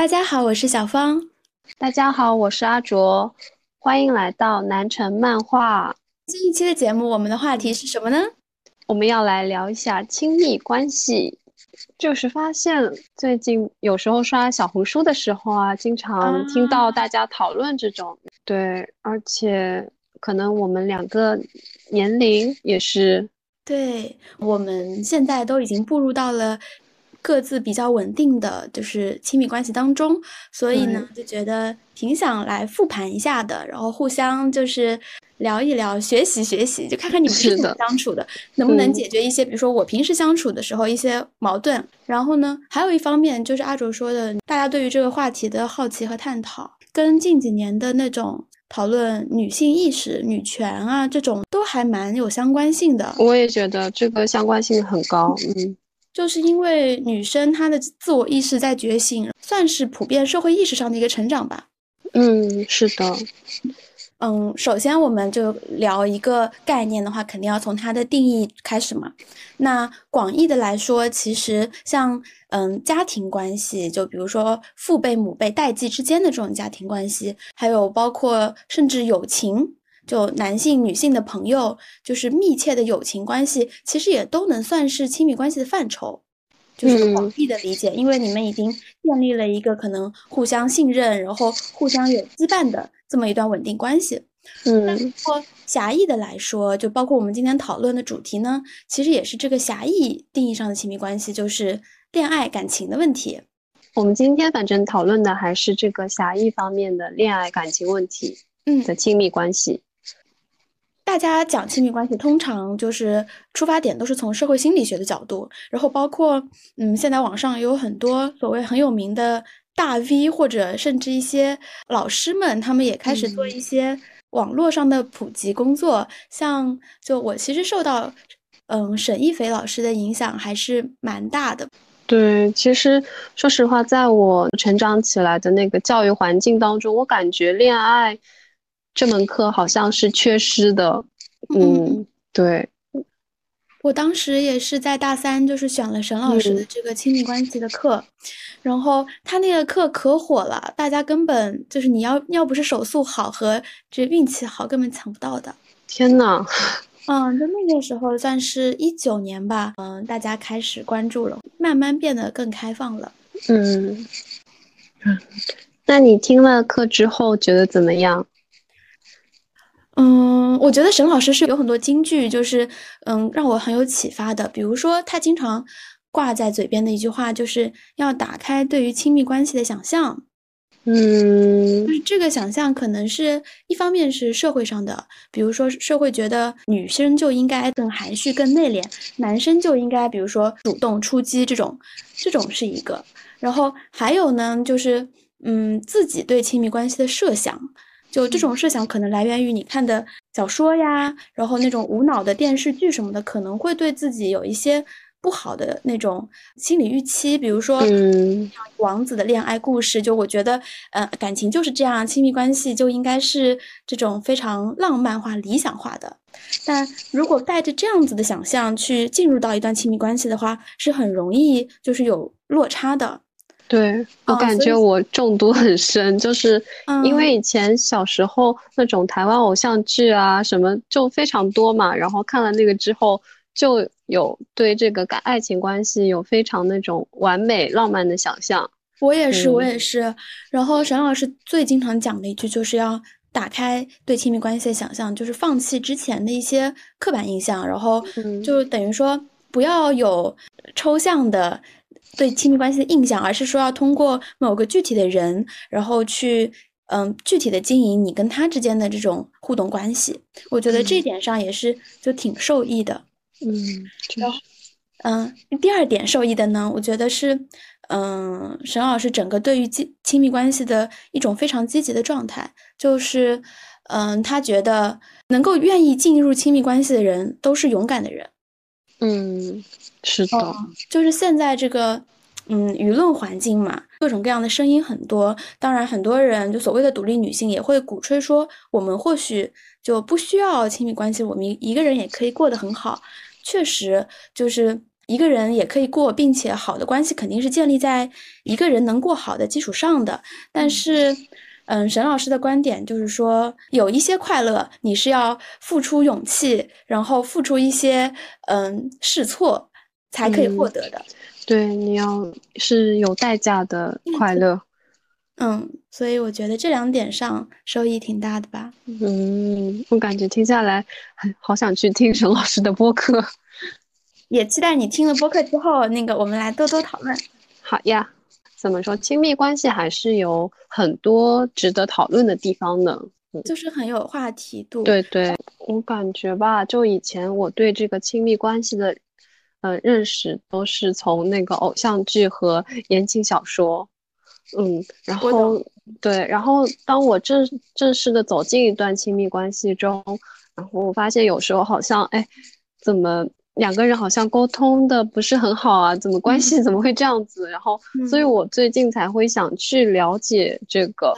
大家好，我是小芳。大家好，我是阿卓。欢迎来到南城漫画。这一期的节目，我们的话题是什么呢？我们要来聊一下亲密关系。就是发现最近有时候刷小红书的时候啊，经常听到大家讨论这种。对，而且可能我们两个年龄也是。对，我们现在都已经步入到了。各自比较稳定的就是亲密关系当中，所以呢就觉得挺想来复盘一下的，然后互相就是聊一聊，学习学习，就看看你们是怎么相处的，能不能解决一些，比如说我平时相处的时候一些矛盾。然后呢，还有一方面就是阿卓说的，大家对于这个话题的好奇和探讨，跟近几年的那种讨论女性意识、女权啊这种都还蛮有相关性的。我也觉得这个相关性很高，嗯。就是因为女生她的自我意识在觉醒，算是普遍社会意识上的一个成长吧。嗯，是的。嗯，首先我们就聊一个概念的话，肯定要从它的定义开始嘛。那广义的来说，其实像嗯家庭关系，就比如说父辈、母辈、代际之间的这种家庭关系，还有包括甚至友情。就男性、女性的朋友，就是密切的友情关系，其实也都能算是亲密关系的范畴，就是广义的理解。因为你们已经建立了一个可能互相信任，然后互相有羁绊的这么一段稳定关系。嗯，那如果狭义的来说，就包括我们今天讨论的主题呢，其实也是这个狭义定义上的亲密关系，就是恋爱感情的问题。我们今天反正讨论的还是这个狭义方面的恋爱感情问题，嗯的亲密关系。大家讲亲密关系，通常就是出发点都是从社会心理学的角度，然后包括嗯，现在网上有很多所谓很有名的大 V，或者甚至一些老师们，他们也开始做一些网络上的普及工作。像就我其实受到嗯沈一斐老师的影响还是蛮大的。对，其实说实话，在我成长起来的那个教育环境当中，我感觉恋爱。这门课好像是缺失的，嗯，对，我当时也是在大三，就是选了沈老师的这个亲密关系的课，然后他那个课可火了，大家根本就是你要要不是手速好和这运气好，根本抢不到的。天呐，嗯，就那个时候算是一九年吧，嗯，大家开始关注了，慢慢变得更开放了。嗯，那你听了课之后觉得怎么样？嗯，我觉得沈老师是有很多金句，就是嗯，让我很有启发的。比如说，他经常挂在嘴边的一句话，就是要打开对于亲密关系的想象。嗯，就是这个想象可能是一方面是社会上的，比如说社会觉得女生就应该更含蓄、更内敛，男生就应该比如说主动出击这种，这种是一个。然后还有呢，就是嗯，自己对亲密关系的设想。就这种设想可能来源于你看的小说呀，然后那种无脑的电视剧什么的，可能会对自己有一些不好的那种心理预期。比如说，嗯王子的恋爱故事，就我觉得，呃，感情就是这样，亲密关系就应该是这种非常浪漫化、理想化的。但如果带着这样子的想象去进入到一段亲密关系的话，是很容易就是有落差的。对我感觉我中毒很深，就是因为以前小时候那种台湾偶像剧啊什么就非常多嘛，然后看了那个之后就有对这个感爱情关系有非常那种完美浪漫的想象。我也是，我也是。然后沈老师最经常讲的一句就是要打开对亲密关系的想象，就是放弃之前的一些刻板印象，然后就等于说不要有抽象的。对亲密关系的印象，而是说要通过某个具体的人，然后去嗯具体的经营你跟他之间的这种互动关系。我觉得这点上也是就挺受益的。嗯，然后嗯，第二点受益的呢，我觉得是嗯沈老师整个对于亲亲密关系的一种非常积极的状态，就是嗯他觉得能够愿意进入亲密关系的人都是勇敢的人。嗯，是的，就是现在这个，嗯，舆论环境嘛，各种各样的声音很多。当然，很多人就所谓的独立女性也会鼓吹说，我们或许就不需要亲密关系，我们一个人也可以过得很好。确实，就是一个人也可以过，并且好的关系肯定是建立在一个人能过好的基础上的。但是，嗯，沈老师的观点就是说，有一些快乐你是要付出勇气，然后付出一些嗯试错才可以获得的。对，你要是有代价的快乐。嗯，所以我觉得这两点上收益挺大的吧。嗯，我感觉听下来，好想去听沈老师的播客，也期待你听了播客之后，那个我们来多多讨论。好呀，怎么说，亲密关系还是有很多值得讨论的地方呢？就是很有话题度。对对，我感觉吧，就以前我对这个亲密关系的，呃，认识都是从那个偶像剧和言情小说。嗯，然后对，然后当我正正式的走进一段亲密关系中，然后我发现有时候好像，哎，怎么两个人好像沟通的不是很好啊？怎么关系怎么会这样子？然后，所以我最近才会想去了解这个，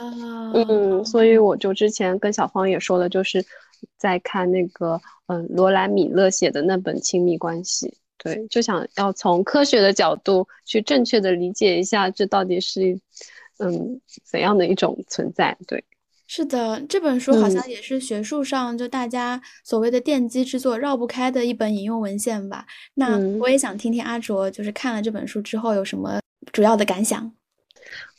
嗯，所以我就之前跟小芳也说了，就是在看那个，嗯，罗兰米勒写的那本《亲密关系》。对，就想要从科学的角度去正确的理解一下，这到底是，嗯，怎样的一种存在？对，是的，这本书好像也是学术上就大家所谓的奠基之作，绕不开的一本引用文献吧。那我也想听听阿卓，就是看了这本书之后有什么主要的感想？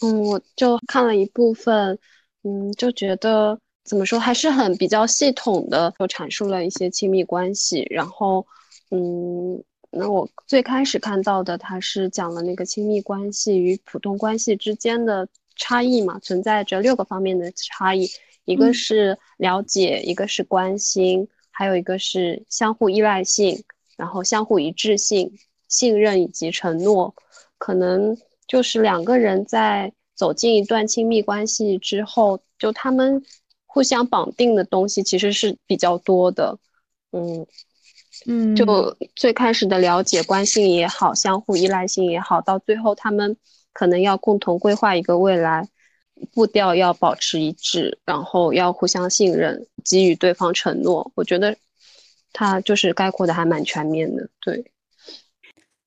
嗯，我就看了一部分，嗯，就觉得怎么说，还是很比较系统的，就阐述了一些亲密关系，然后，嗯。那我最开始看到的，它是讲了那个亲密关系与普通关系之间的差异嘛，存在着六个方面的差异，一个是了解，一个是关心，还有一个是相互依赖性，然后相互一致性、信任以及承诺。可能就是两个人在走进一段亲密关系之后，就他们互相绑定的东西其实是比较多的，嗯。嗯，就最开始的了解、关心也好，相互依赖性也好，到最后他们可能要共同规划一个未来，步调要保持一致，然后要互相信任，给予对方承诺。我觉得他就是概括的还蛮全面的，对。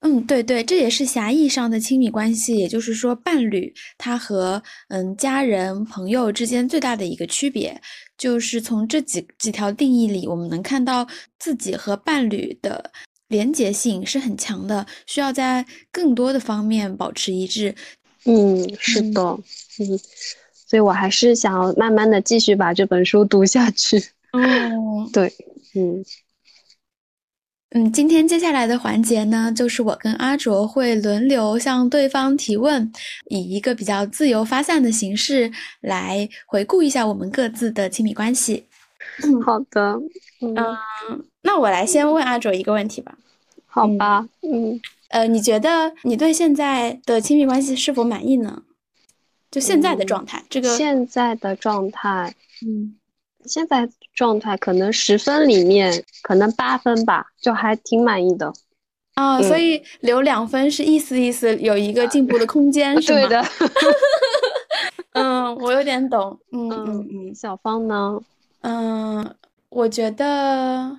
嗯，对对，这也是狭义上的亲密关系，也就是说，伴侣他和嗯家人、朋友之间最大的一个区别，就是从这几几条定义里，我们能看到自己和伴侣的连结性是很强的，需要在更多的方面保持一致。嗯，是的，嗯，所以我还是想要慢慢的继续把这本书读下去。哦，对，嗯。嗯，今天接下来的环节呢，就是我跟阿卓会轮流向对方提问，以一个比较自由发散的形式来回顾一下我们各自的亲密关系。嗯，好的。嗯，那我来先问阿卓一个问题吧。好吧。嗯。呃，你觉得你对现在的亲密关系是否满意呢？就现在的状态，这个现在的状态，嗯。现在状态可能十分里面可能八分吧，就还挺满意的啊。所以留两分是意思意思有一个进步的空间，是吗？对的。嗯，我有点懂。嗯嗯嗯，小芳呢？嗯，我觉得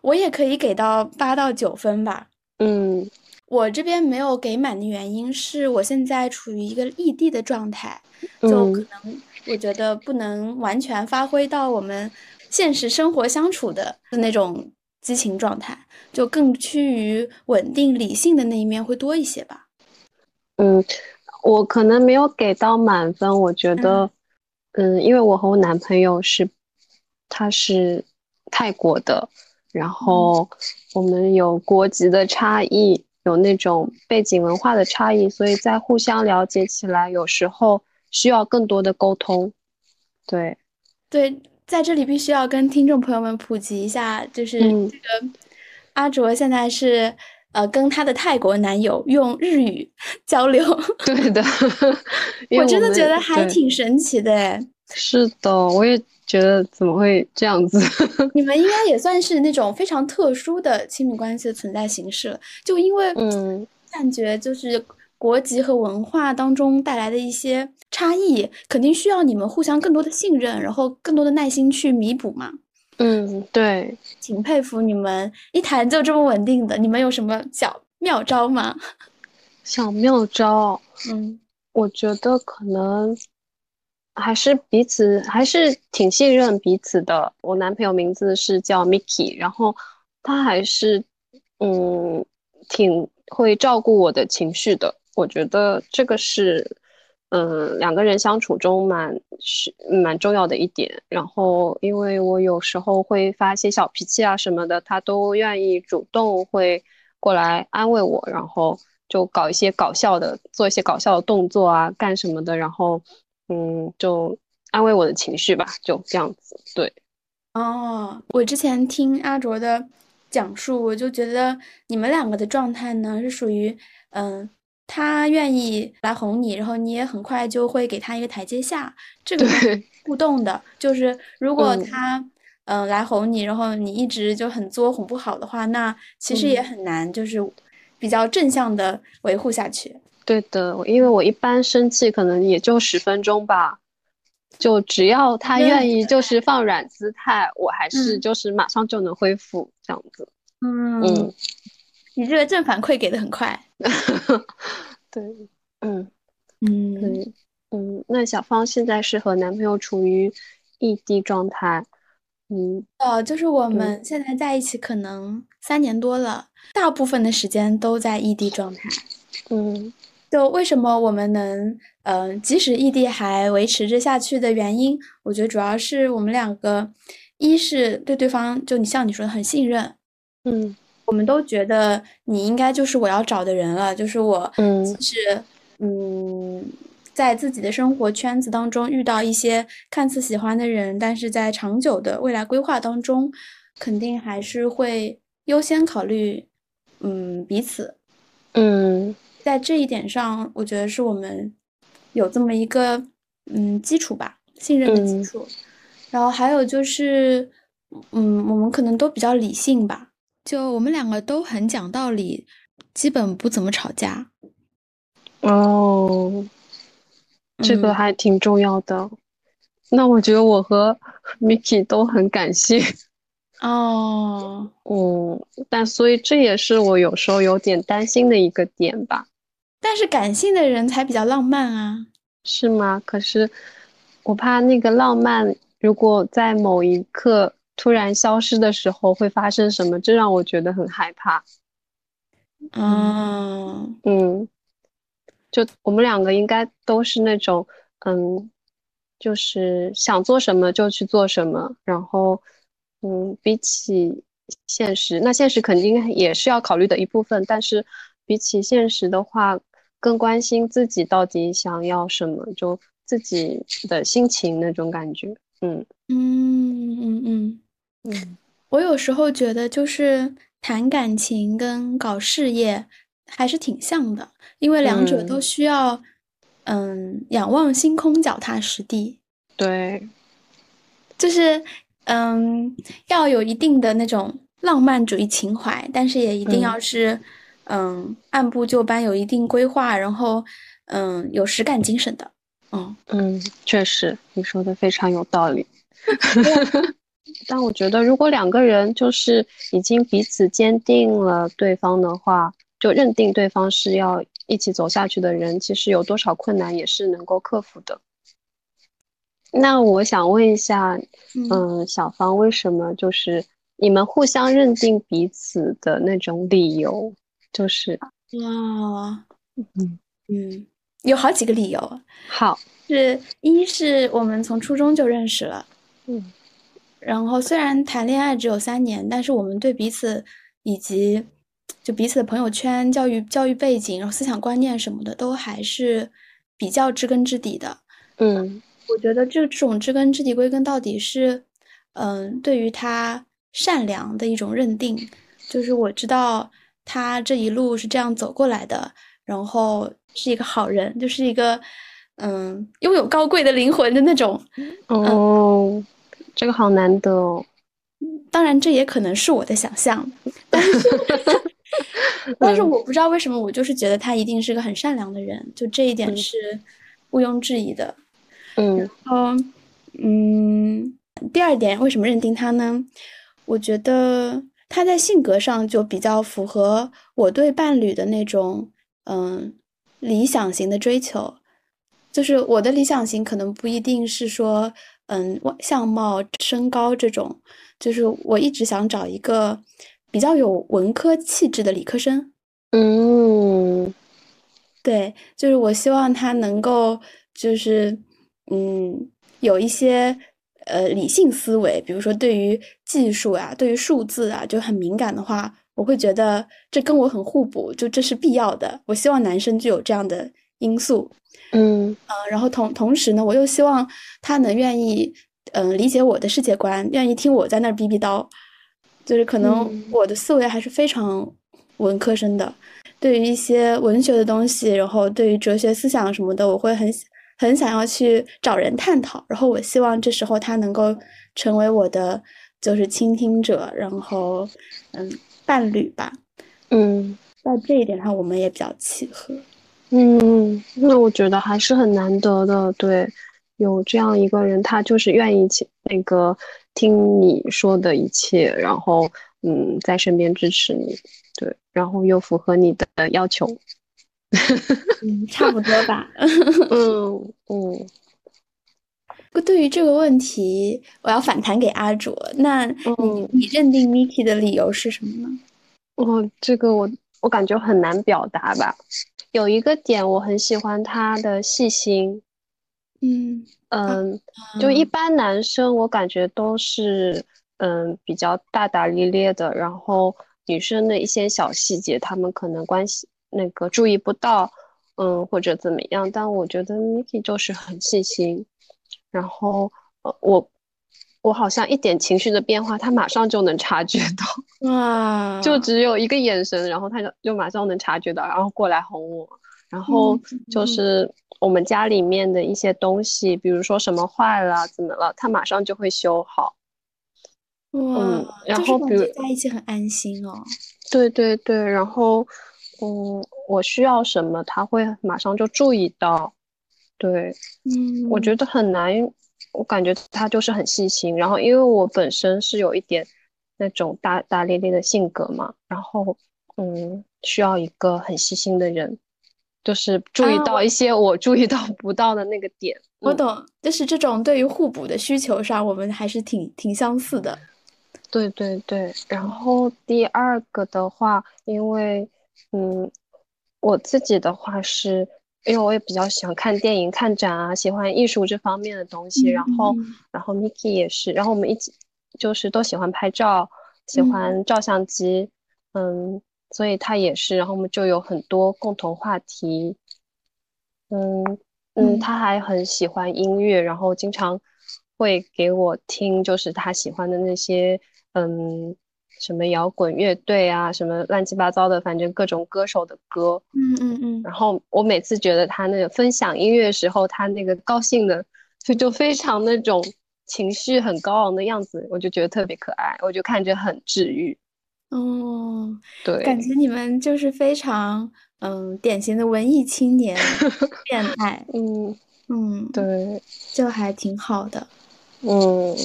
我也可以给到八到九分吧。嗯，我这边没有给满的原因是我现在处于一个异地的状态，就可能。我觉得不能完全发挥到我们现实生活相处的那种激情状态，就更趋于稳定理性的那一面会多一些吧。嗯，我可能没有给到满分。我觉得，嗯，因为我和我男朋友是，他是泰国的，然后我们有国籍的差异，有那种背景文化的差异，所以在互相了解起来，有时候。需要更多的沟通，对，对，在这里必须要跟听众朋友们普及一下，就是这个阿卓现在是呃跟他的泰国男友用日语 交流，对的，我真的觉得还挺神奇的哎，是的，我也觉得怎么会这样子？你们应该也算是那种非常特殊的亲密关系的存在形式了，就因为嗯，感觉就是国籍和文化当中带来的一些。差异肯定需要你们互相更多的信任，然后更多的耐心去弥补嘛。嗯，对，挺佩服你们一谈就这么稳定的。你们有什么小妙招吗？小妙招，嗯，我觉得可能还是彼此还是挺信任彼此的。我男朋友名字是叫 Mickey，然后他还是嗯挺会照顾我的情绪的。我觉得这个是。嗯，两个人相处中蛮是蛮重要的一点。然后，因为我有时候会发些小脾气啊什么的，他都愿意主动会过来安慰我，然后就搞一些搞笑的，做一些搞笑的动作啊，干什么的，然后嗯，就安慰我的情绪吧，就这样子。对。哦，我之前听阿卓的讲述，我就觉得你们两个的状态呢是属于嗯。他愿意来哄你，然后你也很快就会给他一个台阶下。这个互动的，就是如果他嗯来哄你，然后你一直就很作哄不好的话，那其实也很难，就是比较正向的维护下去。对的，因为我一般生气可能也就十分钟吧，就只要他愿意，就是放软姿态，我还是就是马上就能恢复这样子。嗯。嗯。你这个正反馈给的很快，对，嗯嗯，对，嗯，那小芳现在是和男朋友处于异地状态，嗯，呃，就是我们。现在在一起可能三年多了，大部分的时间都在异地状态，嗯，就为什么我们能，嗯，即使异地还维持着下去的原因，我觉得主要是我们两个，一是对对方，就你像你说的很信任，嗯。我们都觉得你应该就是我要找的人了，就是我，嗯，是，嗯，在自己的生活圈子当中遇到一些看似喜欢的人，但是在长久的未来规划当中，肯定还是会优先考虑，嗯，彼此，嗯，在这一点上，我觉得是我们有这么一个，嗯，基础吧，信任的基础。然后还有就是，嗯，我们可能都比较理性吧。就我们两个都很讲道理，基本不怎么吵架。哦，这个还挺重要的。那我觉得我和 Miki 都很感性。哦，嗯，但所以这也是我有时候有点担心的一个点吧。但是感性的人才比较浪漫啊。是吗？可是我怕那个浪漫，如果在某一刻。突然消失的时候会发生什么？这让我觉得很害怕。嗯嗯，就我们两个应该都是那种，嗯，就是想做什么就去做什么。然后，嗯，比起现实，那现实肯定也是要考虑的一部分。但是，比起现实的话，更关心自己到底想要什么，就自己的心情那种感觉。嗯嗯嗯嗯。嗯，我有时候觉得，就是谈感情跟搞事业还是挺像的，因为两者都需要，嗯，仰望星空，脚踏实地。对，就是嗯，要有一定的那种浪漫主义情怀，但是也一定要是，嗯，按部就班，有一定规划，然后，嗯，有实干精神的。嗯嗯，确实，你说的非常有道理。但我觉得，如果两个人就是已经彼此坚定了对方的话，就认定对方是要一起走下去的人，其实有多少困难也是能够克服的。那我想问一下，嗯，小芳，为什么就是你们互相认定彼此的那种理由，就是。哇，嗯。嗯，有好几个理由。好，是一是我们从初中就认识了，嗯。然后虽然谈恋爱只有三年，但是我们对彼此以及就彼此的朋友圈、教育教育背景、然后思想观念什么的，都还是比较知根知底的。嗯，我觉得这这种知根知底，归根到底是，嗯，对于他善良的一种认定，就是我知道他这一路是这样走过来的，然后是一个好人，就是一个嗯拥有高贵的灵魂的那种。哦。这个好难得哦，当然这也可能是我的想象，但是 但是我不知道为什么我就是觉得他一定是个很善良的人，就这一点是毋庸置疑的。嗯，然后嗯，第二点为什么认定他呢？我觉得他在性格上就比较符合我对伴侣的那种嗯理想型的追求，就是我的理想型可能不一定是说嗯相貌、身高这种，就是我一直想找一个比较有文科气质的理科生。嗯，对，就是我希望他能够就是嗯有一些。呃，理性思维，比如说对于技术啊，对于数字啊，就很敏感的话，我会觉得这跟我很互补，就这是必要的。我希望男生具有这样的因素，嗯呃，然后同同时呢，我又希望他能愿意，嗯，理解我的世界观，愿意听我在那儿逼逼叨，就是可能我的思维还是非常文科生的，对于一些文学的东西，然后对于哲学思想什么的，我会很。很想要去找人探讨，然后我希望这时候他能够成为我的就是倾听者，然后嗯伴侣吧，嗯，在这一点上我们也比较契合，嗯，那我觉得还是很难得的，对，有这样一个人，他就是愿意去那个听你说的一切，然后嗯在身边支持你，对，然后又符合你的要求。嗯，差不多吧。嗯 嗯。对于这个问题，我要反弹给阿卓。那你你认定 Miki 的理由是什么呢？哦，这个我我感觉很难表达吧。有一个点我很喜欢他的细心。嗯嗯，就一般男生我感觉都是嗯比较大大咧咧的，然后女生的一些小细节，他们可能关系。那个注意不到，嗯，或者怎么样？但我觉得 Miki 就是很细心，然后呃，我我好像一点情绪的变化，他马上就能察觉到，哇，就只有一个眼神，然后他就就马上能察觉到，然后过来哄我。然后就是我们家里面的一些东西，比如说什么坏了怎么了，他马上就会修好。嗯，然后比如在一起很安心哦。对对对，然后。嗯，我需要什么，他会马上就注意到。对，嗯，我觉得很难，我感觉他就是很细心。然后，因为我本身是有一点那种大大咧咧的性格嘛，然后，嗯，需要一个很细心的人，就是注意到一些我注意到 不到的那个点。我懂，就是这种对于互补的需求上，我们还是挺挺相似的。对对对，然后第二个的话，因为。嗯，我自己的话是，因为我也比较喜欢看电影、看展啊，喜欢艺术这方面的东西。然后，然后 Miki 也是，然后我们一起就是都喜欢拍照，喜欢照相机。嗯，所以他也是，然后我们就有很多共同话题。嗯嗯，他还很喜欢音乐，然后经常会给我听，就是他喜欢的那些嗯。什么摇滚乐队啊，什么乱七八糟的，反正各种歌手的歌，嗯嗯嗯。然后我每次觉得他那个分享音乐时候，他那个高兴的，就就非常那种情绪很高昂的样子，我就觉得特别可爱，我就看着很治愈。哦，对，感觉你们就是非常嗯典型的文艺青年 恋爱，嗯嗯，对，就还挺好的，嗯。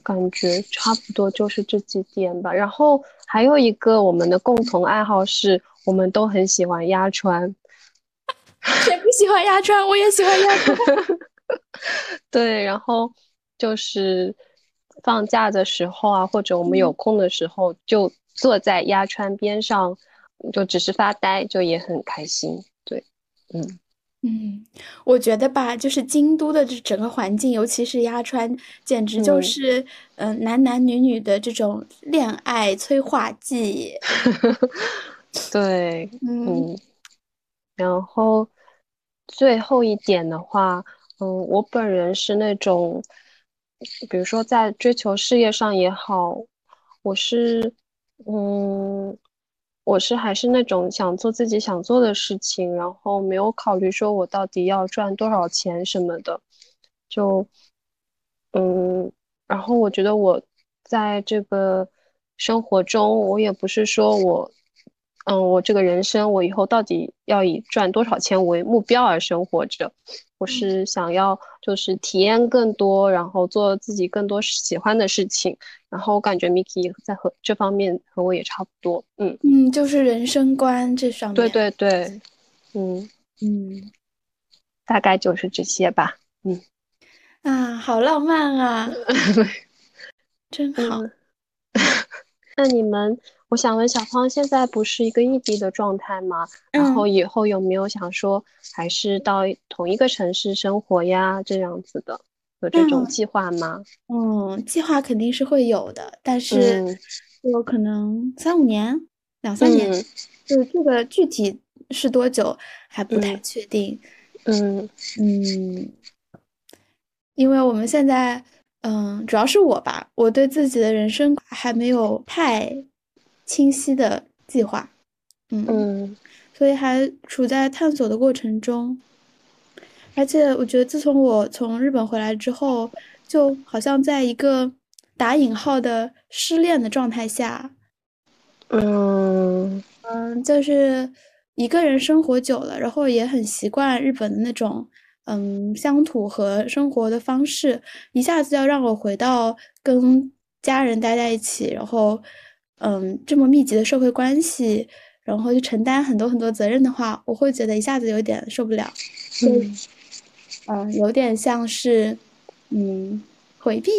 感觉差不多就是这几点吧，然后还有一个我们的共同爱好是，我们都很喜欢压川。谁不喜欢压川？我也喜欢压川。对，然后就是放假的时候啊，或者我们有空的时候，就坐在压川边上，就只是发呆，就也很开心。对，嗯。嗯，我觉得吧，就是京都的这整个环境，尤其是鸭川，简直就是嗯男男女女的这种恋爱催化剂。对，嗯，然后最后一点的话，嗯，我本人是那种，比如说在追求事业上也好，我是嗯。我是还是那种想做自己想做的事情，然后没有考虑说我到底要赚多少钱什么的，就，嗯，然后我觉得我在这个生活中，我也不是说我，嗯，我这个人生，我以后到底要以赚多少钱为目标而生活着？我是想要就是体验更多，然后做自己更多喜欢的事情。然后我感觉 Miki 在和这方面和我也差不多。嗯嗯，就是人生观这上面。对对对，嗯嗯，大概就是这些吧。嗯啊，好浪漫啊，真好。那你们？我想问小芳，现在不是一个异地的状态吗？然后以后有没有想说，还是到同一个城市生活呀？这样子的，有这种计划吗？嗯，计划肯定是会有的，但是有可能三五年、两三年，就是这个具体是多久还不太确定。嗯嗯，因为我们现在，嗯，主要是我吧，我对自己的人生还没有太。清晰的计划，嗯。嗯，所以还处在探索的过程中，而且我觉得自从我从日本回来之后，就好像在一个打引号的失恋的状态下，嗯。嗯，就是一个人生活久了，然后也很习惯日本的那种嗯乡土和生活的方式，一下子要让我回到跟家人待在一起，然后。嗯，这么密集的社会关系，然后去承担很多很多责任的话，我会觉得一下子有点受不了。嗯，嗯，有点像是，嗯，回避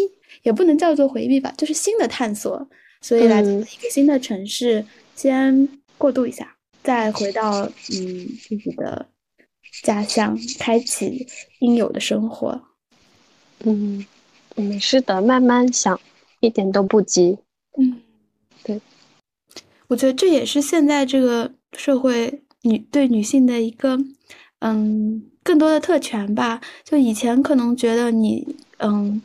也不能叫做回避吧，就是新的探索。所以来一个新的城市，先过渡一下，再回到嗯自己的家乡，开启应有的生活。嗯，没事的，慢慢想，一点都不急。嗯。对，我觉得这也是现在这个社会女对女性的一个，嗯，更多的特权吧。就以前可能觉得你，嗯，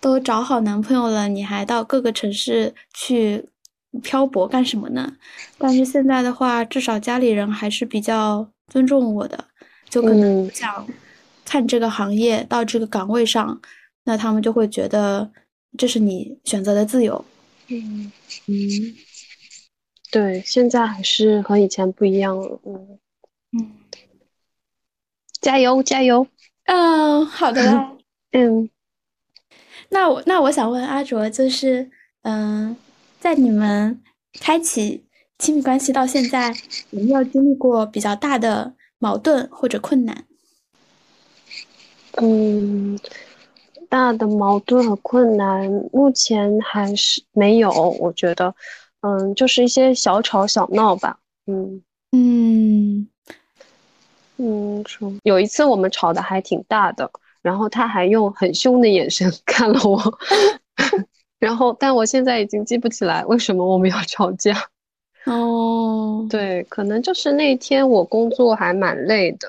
都找好男朋友了，你还到各个城市去漂泊干什么呢？但是现在的话，至少家里人还是比较尊重我的，就可能想看这个行业到这个岗位上，那他们就会觉得这是你选择的自由。嗯嗯，对，现在还是和以前不一样了。嗯嗯，加油加油！嗯，好的。嗯，那我那我想问阿卓，就是嗯，在你们开启亲密关系到现在，有没有经历过比较大的矛盾或者困难？嗯。大的矛盾和困难目前还是没有，我觉得，嗯，就是一些小吵小闹吧，嗯嗯嗯，有一次我们吵的还挺大的，然后他还用很凶的眼神 看了我，然后但我现在已经记不起来为什么我们要吵架。哦，对，可能就是那天我工作还蛮累的，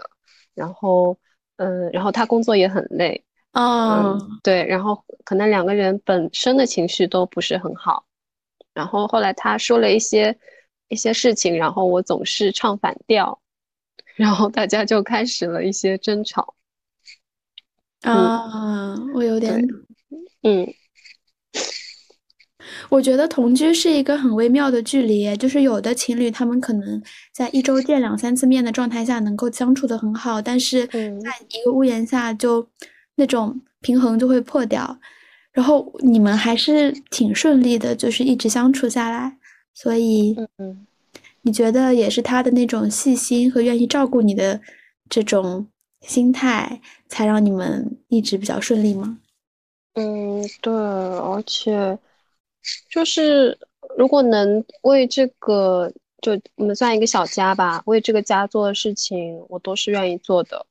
然后嗯，然后他工作也很累。啊，对，然后可能两个人本身的情绪都不是很好，然后后来他说了一些一些事情，然后我总是唱反调，然后大家就开始了一些争吵。啊，我有点，嗯，我觉得同居是一个很微妙的距离，就是有的情侣他们可能在一周见两三次面的状态下能够相处的很好，但是在一个屋檐下就。那种平衡就会破掉，然后你们还是挺顺利的，就是一直相处下来。所以，嗯，你觉得也是他的那种细心和愿意照顾你的这种心态，才让你们一直比较顺利吗？嗯，对，而且就是如果能为这个，就我们算一个小家吧，为这个家做的事情，我都是愿意做的。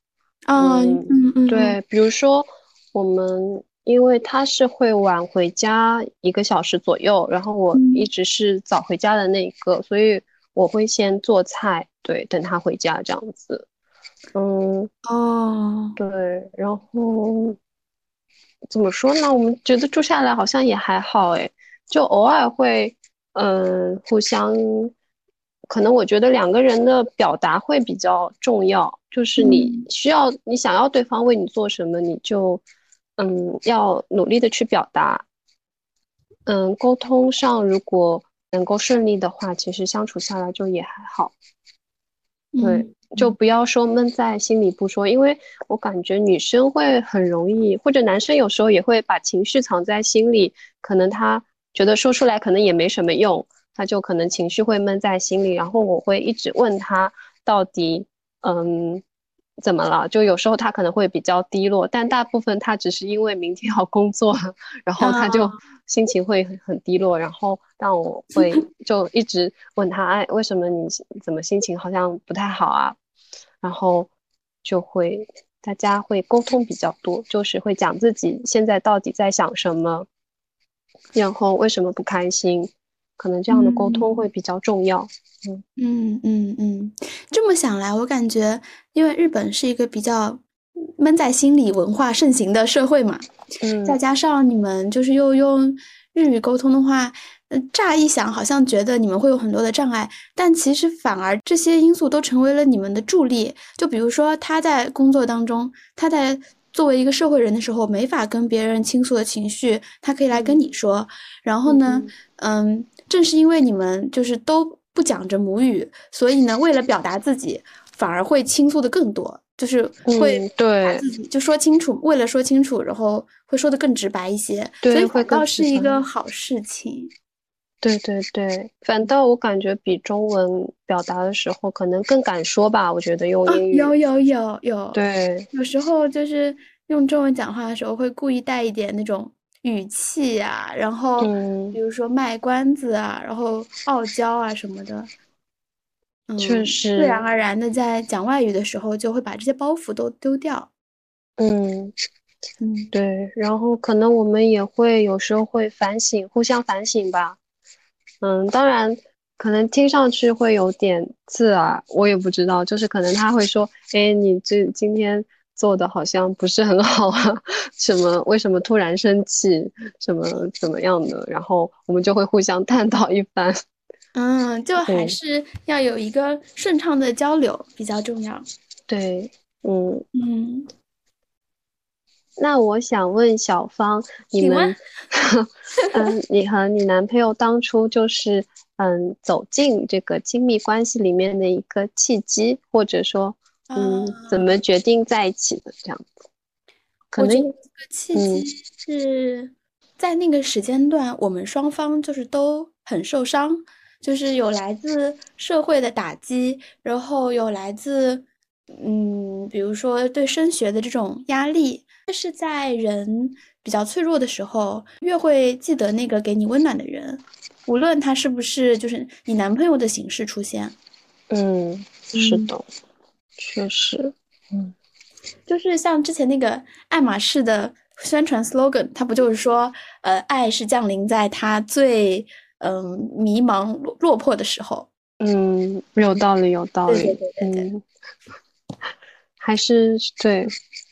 嗯嗯嗯，对，比如说我们，因为他是会晚回家一个小时左右，然后我一直是早回家的那一个，所以我会先做菜，对，等他回家这样子。嗯，哦，对，然后怎么说呢？我们觉得住下来好像也还好，哎，就偶尔会，嗯，互相，可能我觉得两个人的表达会比较重要。就是你需要，你想要对方为你做什么，你就，嗯，要努力的去表达。嗯，沟通上如果能够顺利的话，其实相处下来就也还好。对，就不要说闷在心里不说，因为我感觉女生会很容易，或者男生有时候也会把情绪藏在心里，可能他觉得说出来可能也没什么用，他就可能情绪会闷在心里，然后我会一直问他到底嗯怎么了，就有时候他可能会比较低落，但大部分他只是因为明天要工作，然后他就。心情会很很低落，然后但我 会就一直问他，哎，为什么你怎么心情好像不太好啊？然后就会大家会沟通比较多，就是会讲自己现在到底在想什么，然后为什么不开心，可能这样的沟通会比较重要。嗯嗯嗯嗯，这么想来，我感觉因为日本是一个比较。闷在心里文化盛行的社会嘛，嗯，再加上你们就是又用日语沟通的话，嗯，乍一想好像觉得你们会有很多的障碍，但其实反而这些因素都成为了你们的助力。就比如说他在工作当中，他在作为一个社会人的时候，没法跟别人倾诉的情绪，他可以来跟你说。然后呢，嗯，正是因为你们就是都不讲着母语，所以呢，为了表达自己，反而会倾诉的更多。就是会对自己就说清楚，为了说清楚，然后会说的更直白一些，所以反倒是一个好事情。对对对，反倒我感觉比中文表达的时候可能更敢说吧。我觉得用英语有有有有，对，有时候就是用中文讲话的时候会故意带一点那种语气啊，然后比如说卖关子啊，然后傲娇啊什么的。确实，自然而然的在讲外语的时候，就会把这些包袱都丢掉。嗯嗯，对。然后可能我们也会有时候会反省，互相反省吧。嗯，当然可能听上去会有点刺耳，我也不知道。就是可能他会说：“哎，你这今天做的好像不是很好啊，什么？为什么突然生气？什么怎么样的？”然后我们就会互相探讨一番。嗯，就还是要有一个顺畅的交流比较重要。对，嗯嗯。那我想问小芳，你们，嗯，你和你男朋友当初就是嗯走进这个亲密关系里面的一个契机，或者说嗯怎么决定在一起的这样子？可能这个契机是在那个时间段，我们双方就是都很受伤。就是有来自社会的打击，然后有来自，嗯，比如说对升学的这种压力。但是在人比较脆弱的时候，越会记得那个给你温暖的人，无论他是不是就是你男朋友的形式出现。嗯，是的，确实，嗯，就是像之前那个爱马仕的宣传 slogan，它不就是说，呃，爱是降临在他最。嗯，迷茫落落魄的时候，嗯，有道理，有道理，嗯，还是对，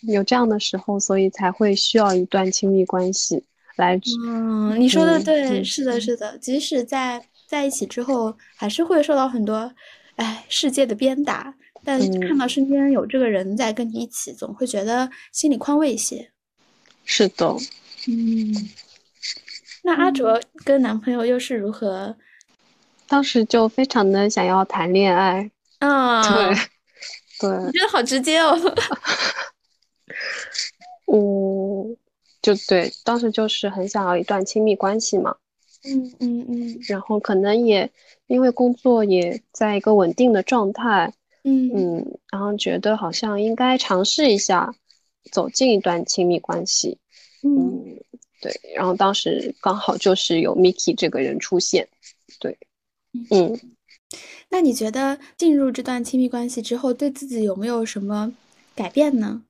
有这样的时候，所以才会需要一段亲密关系来。嗯，你说的对，是的，是的，即使在在一起之后，还是会受到很多，哎，世界的鞭打，但看到身边有这个人在跟你一起，总会觉得心里宽慰一些。是的，嗯。那阿卓跟男朋友又是如何？当时就非常的想要谈恋爱，啊，对，对，你觉得好直接哦。嗯，就对，当时就是很想要一段亲密关系嘛。嗯嗯嗯。然后可能也因为工作也在一个稳定的状态，嗯嗯，然后觉得好像应该尝试一下走进一段亲密关系，嗯。对，然后当时刚好就是有 Miki 这个人出现，对，嗯，那你觉得进入这段亲密关系之后，对自己有没有什么改变呢？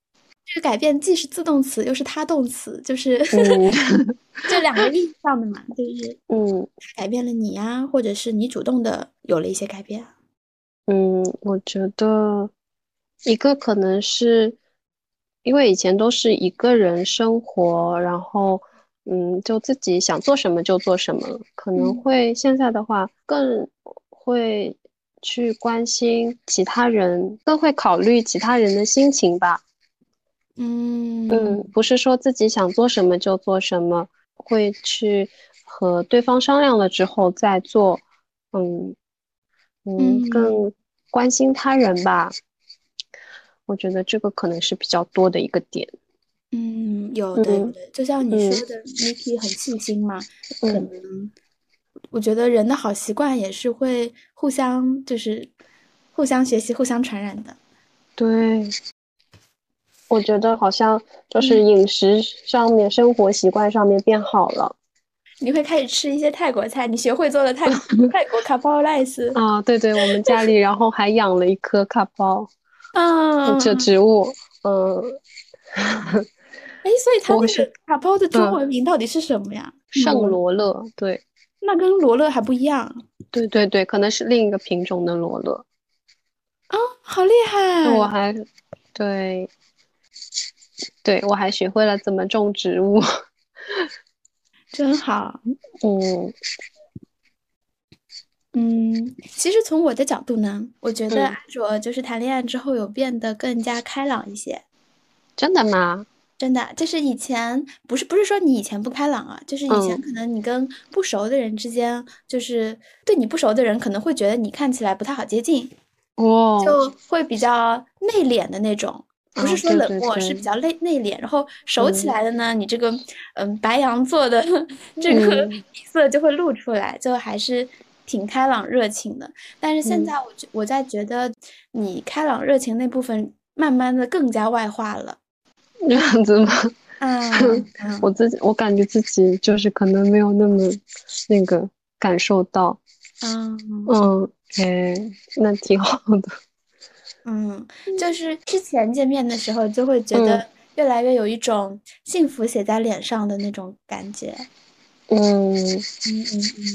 这个改变既是自动词，又是他动词，就是 这两个意义上的嘛，就是嗯，改变了你呀，或者是你主动的有了一些改变。嗯，我觉得一个可能是因为以前都是一个人生活，然后。嗯，就自己想做什么就做什么，可能会现在的话更会去关心其他人，更会考虑其他人的心情吧。嗯嗯，不是说自己想做什么就做什么，会去和对方商量了之后再做，嗯嗯，更关心他人吧。我觉得这个可能是比较多的一个点。嗯，有的有的，就像你说的，Miki 很细心嘛，可能我觉得人的好习惯也是会互相就是互相学习、互相传染的。对，我觉得好像就是饮食上面、生活习惯上面变好了。你会开始吃一些泰国菜，你学会做了泰 泰国卡包 rice 啊？对对，我们家里 然后还养了一棵卡包啊，这植物，嗯。哎，所以它那个卡包的中文名到底是什么呀？圣罗勒，对。那跟罗勒还不一样。对对对，可能是另一个品种的罗勒。啊，好厉害！我还，对，对我还学会了怎么种植物，真好。哦嗯，其实从我的角度呢，我觉得安卓就是谈恋爱之后有变得更加开朗一些。真的吗？真的，就是以前不是不是说你以前不开朗啊，就是以前可能你跟不熟的人之间，就是对你不熟的人可能会觉得你看起来不太好接近，哦，就会比较内敛的那种，不是说冷漠，是比较内内敛。然后熟起来的呢，你这个嗯白羊座的这个 底色就会露出来，就还是挺开朗热情的。但是现在我我在觉得你开朗热情那部分慢慢的更加外化了。这样子吗？嗯，我自己我感觉自己就是可能没有那么那个感受到。嗯嗯，哎，那挺好的。嗯，就是之前见面的时候就会觉得越来越有一种幸福写在脸上的那种感觉。嗯嗯嗯嗯，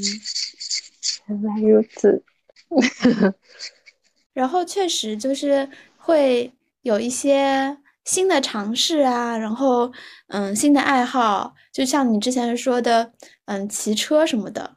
原来如此。然后确实就是会有一些。新的尝试啊，然后嗯，新的爱好，就像你之前说的，嗯，骑车什么的，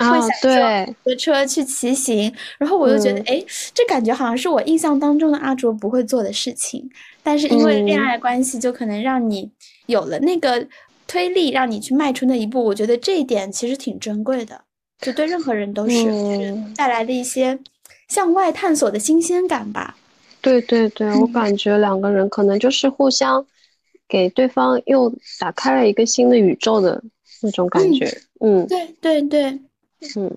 啊，对，坐车去骑行，然后我就觉得，哎，这感觉好像是我印象当中的阿卓不会做的事情，但是因为恋爱关系，就可能让你有了那个推力，让你去迈出那一步。我觉得这一点其实挺珍贵的，就对任何人都是带来的一些向外探索的新鲜感吧。对对对，我感觉两个人可能就是互相给对方又打开了一个新的宇宙的那种感觉。嗯，对对对，嗯，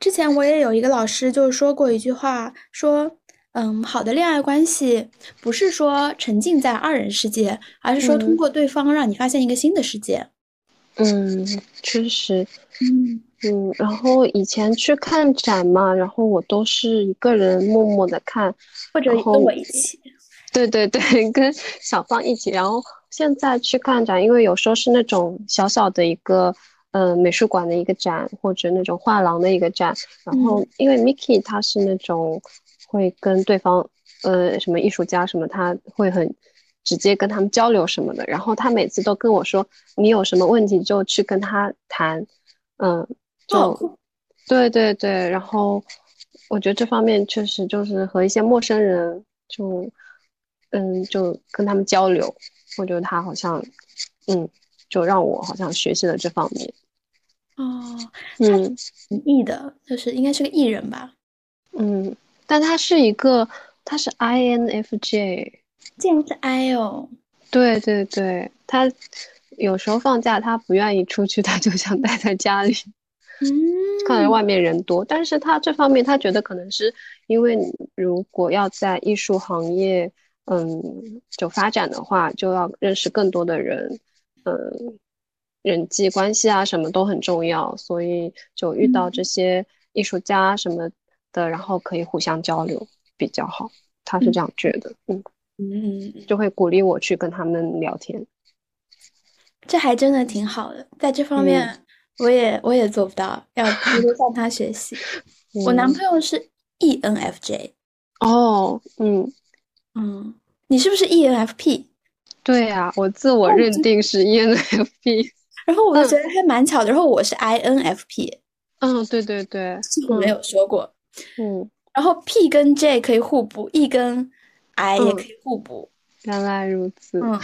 之前我也有一个老师就说过一句话，说，嗯，好的恋爱关系不是说沉浸在二人世界，而是说通过对方让你发现一个新的世界。嗯，确实。嗯。嗯，然后以前去看展嘛，然后我都是一个人默默的看，或者跟我一起。对对对，跟小芳一起。然后现在去看展，因为有时候是那种小小的一个，呃，美术馆的一个展，或者那种画廊的一个展。然后因为 Miki 他是那种会跟对方，呃，什么艺术家什么，他会很直接跟他们交流什么的。然后他每次都跟我说，你有什么问题就去跟他谈，嗯。就，对对对，然后我觉得这方面确实就是和一些陌生人就，嗯，就跟他们交流，我觉得他好像，嗯，就让我好像学习了这方面。哦，嗯，艺的，就是应该是个艺人吧？嗯，但他是一个，他是 INFJ，竟然是 I 哦。对对对，他有时候放假他不愿意出去，他就想待在家里。嗯，看来外面人多，但是他这方面他觉得可能是因为如果要在艺术行业，嗯，就发展的话，就要认识更多的人，嗯，人际关系啊什么都很重要，所以就遇到这些艺术家什么的，然后可以互相交流比较好，他是这样觉得，嗯嗯，就会鼓励我去跟他们聊天，这还真的挺好的，在这方面。我也我也做不到，要多多向他学习。我男朋友是 ENFJ，哦，嗯嗯，你是不是 ENFP？对呀，我自我认定是 ENFP。然后我就觉得还蛮巧的，然后我是 INFP。嗯，对对对，没有说过。嗯，然后 P 跟 J 可以互补，E 跟 I 也可以互补。原来如此，嗯，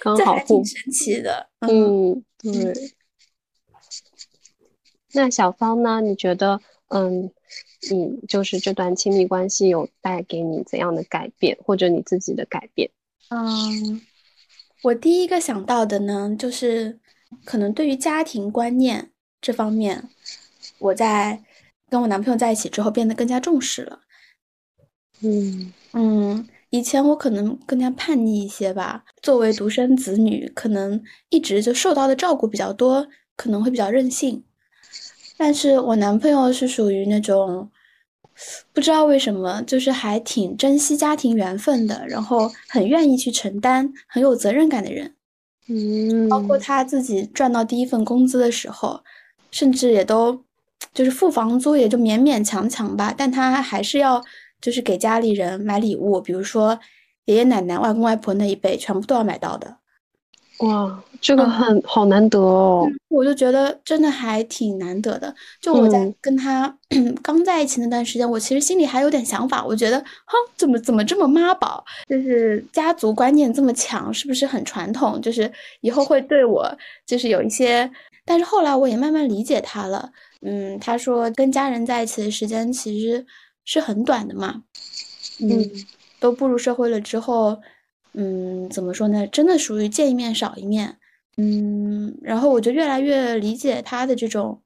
刚好互神奇的。嗯，对。那小芳呢？你觉得，嗯，你就是这段亲密关系有带给你怎样的改变，或者你自己的改变？嗯，我第一个想到的呢，就是可能对于家庭观念这方面，我在跟我男朋友在一起之后变得更加重视了。嗯嗯。以前我可能更加叛逆一些吧，作为独生子女，可能一直就受到的照顾比较多，可能会比较任性。但是我男朋友是属于那种不知道为什么，就是还挺珍惜家庭缘分的，然后很愿意去承担，很有责任感的人。嗯，包括他自己赚到第一份工资的时候，甚至也都就是付房租，也就勉勉强强吧，但他还是要。就是给家里人买礼物，比如说爷爷奶奶、外公外婆那一辈，全部都要买到的。哇，这个很好难得哦！我就觉得真的还挺难得的。就我在跟他 刚在一起那段时间，我其实心里还有点想法，我觉得，哼，怎么怎么这么妈宝？就是家族观念这么强，是不是很传统？就是以后会对我就是有一些……但是后来我也慢慢理解他了。嗯，他说跟家人在一起的时间其实。是很短的嘛，嗯，都步入社会了之后，嗯，怎么说呢？真的属于见一面少一面，嗯，然后我就越来越理解他的这种，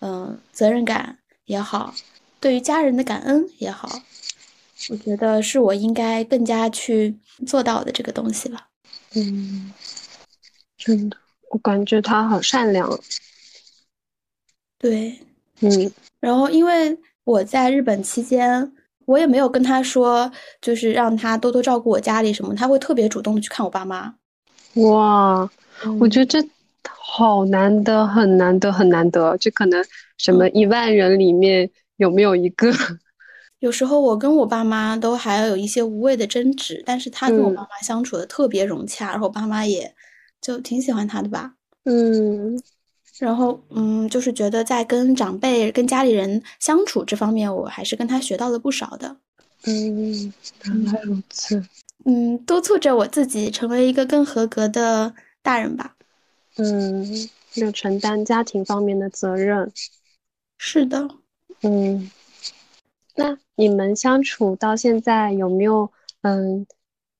嗯，责任感也好，对于家人的感恩也好，我觉得是我应该更加去做到的这个东西了。嗯，真的，我感觉他好善良。对，嗯，然后因为。我在日本期间，我也没有跟他说，就是让他多多照顾我家里什么，他会特别主动的去看我爸妈。哇，我觉得这好难得，很难得，很难得，这可能什么一万人里面有没有一个？有时候我跟我爸妈都还要有一些无谓的争执，但是他跟我爸妈相处的特别融洽，然后我爸妈也就挺喜欢他的吧。嗯。然后，嗯，就是觉得在跟长辈、跟家里人相处这方面，我还是跟他学到了不少的。嗯，原来如此。嗯，督促着我自己成为一个更合格的大人吧。嗯，要承担家庭方面的责任。是的。嗯，那你们相处到现在有没有嗯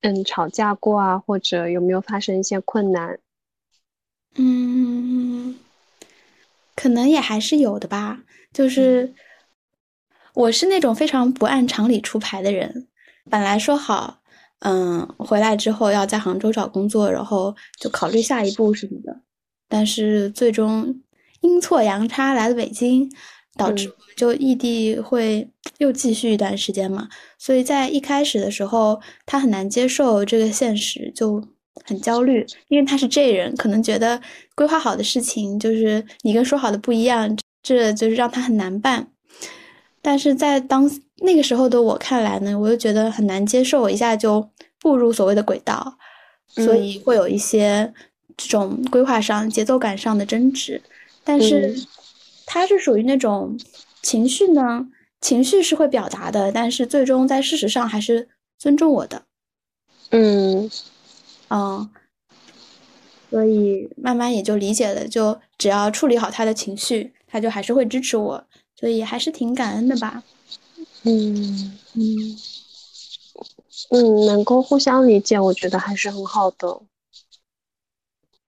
嗯吵架过啊？或者有没有发生一些困难？嗯。可能也还是有的吧，就是我是那种非常不按常理出牌的人。本来说好，嗯，回来之后要在杭州找工作，然后就考虑下一步什么的。但是最终阴错阳差来了北京，导致我们就异地会又继续一段时间嘛。所以在一开始的时候，他很难接受这个现实，就。很焦虑，因为他是 J 人，可能觉得规划好的事情就是你跟说好的不一样，这就是让他很难办。但是在当那个时候的我看来呢，我又觉得很难接受，一下就步入所谓的轨道，所以会有一些这种规划上、节奏感上的争执。但是他是属于那种情绪呢，情绪是会表达的，但是最终在事实上还是尊重我的。嗯。嗯，所以慢慢也就理解了，就只要处理好他的情绪，他就还是会支持我，所以还是挺感恩的吧。嗯嗯嗯，能够互相理解，我觉得还是很好的。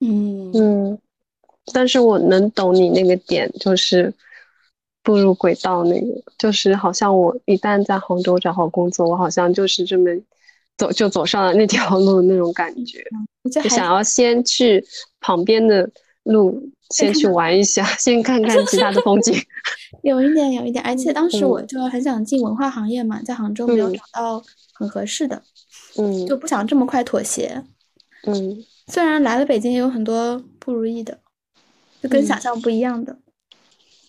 嗯嗯，但是我能懂你那个点，就是步入轨道那个，就是好像我一旦在杭州找好工作，我好像就是这么。走就走上了那条路，那种感觉，就想要先去旁边的路，先去玩一下，先看看其他的风景。有一点，有一点，而且当时我就很想进文化行业嘛，在杭州没有找到很合适的，嗯，就不想这么快妥协。嗯，虽然来了北京也有很多不如意的，就跟想象不一样的。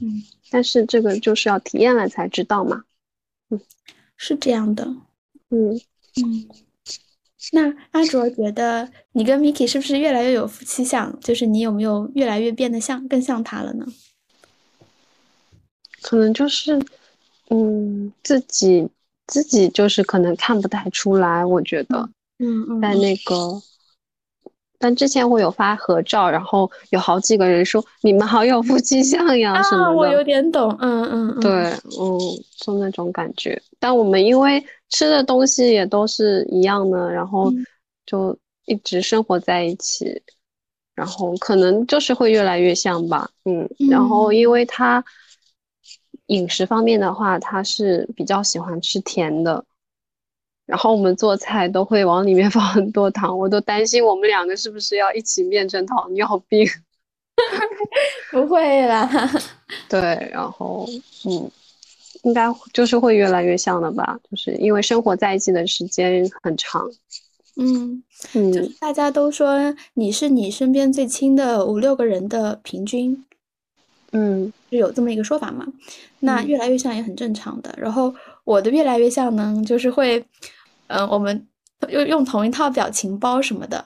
嗯，但是这个就是要体验了才知道嘛。嗯，是这样的。嗯。嗯，那阿卓觉得你跟 Miki 是不是越来越有夫妻相？就是你有没有越来越变得像更像他了呢？可能就是，嗯，自己自己就是可能看不太出来。我觉得，嗯嗯，在那个但之前我有发合照，然后有好几个人说你们好有夫妻相呀什么的。我有点懂，嗯嗯，对，嗯，就那种感觉。但我们因为吃的东西也都是一样的，然后就一直生活在一起，然后可能就是会越来越像吧，嗯。然后因为他饮食方面的话，他是比较喜欢吃甜的。然后我们做菜都会往里面 放很多糖，我都担心我们两个是不是要一起变成糖尿病？不会啦。对，然后嗯，应该就是会越来越像的吧，就是因为生活在一起的时间很长。嗯嗯，大家都说你是你身边最亲的五六个人的平均。嗯，是有这么一个说法嘛？那越来越像也很正常的。然后我的越来越像呢，就是会。嗯，我们用用同一套表情包什么的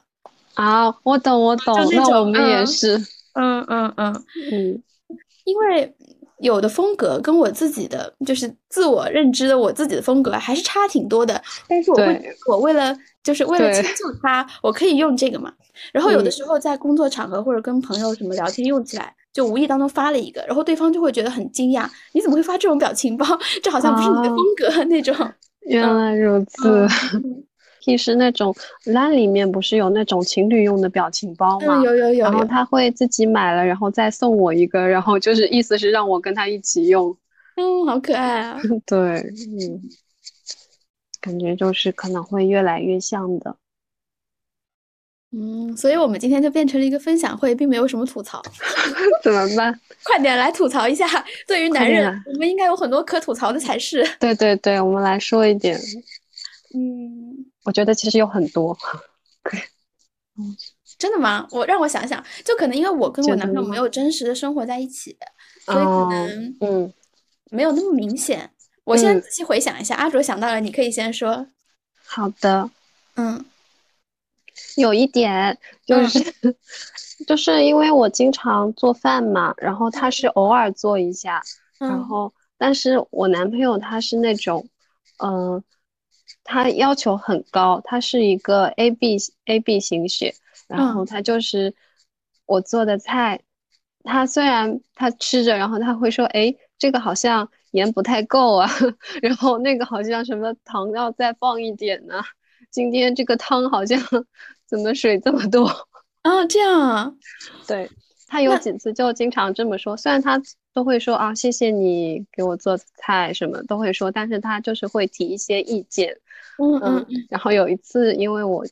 啊，我懂我懂，那我们也是，嗯嗯嗯嗯，因为有的风格跟我自己的就是自我认知的我自己的风格还是差挺多的，但是我会我为了就是为了迁就他，我可以用这个嘛。然后有的时候在工作场合或者跟朋友什么聊天用起来，就无意当中发了一个，然后对方就会觉得很惊讶，你怎么会发这种表情包？这好像不是你的风格那种。原来如此，其实那种 LINE 里面不是有那种情侣用的表情包吗？有有有。然后他会自己买了，然后再送我一个，然后就是意思是让我跟他一起用。嗯，好可爱啊。对，嗯，感觉就是可能会越来越像的。嗯，所以我们今天就变成了一个分享会，并没有什么吐槽。怎么办？快点来吐槽一下！对于男人，我们应该有很多可吐槽的才是。对对对，我们来说一点。嗯，我觉得其实有很多。嗯，真的吗？我让我想想，就可能因为我跟我男朋友没有真实的生活在一起，所以可能嗯没有那么明显。我现在仔细回想一下，阿卓想到了，你可以先说。好的。嗯。有一点就是，就是因为我经常做饭嘛，然后他是偶尔做一下，然后但是我男朋友他是那种，嗯，他要求很高，他是一个 A B A B 型血，然后他就是我做的菜，他虽然他吃着，然后他会说，哎，这个好像盐不太够啊，然后那个好像什么糖要再放一点呢。今天这个汤好像 怎么水这么多啊？这样啊？对他有几次就经常这么说，虽然他都会说啊，谢谢你给我做菜什么都会说，但是他就是会提一些意见。嗯嗯。然后有一次，因为我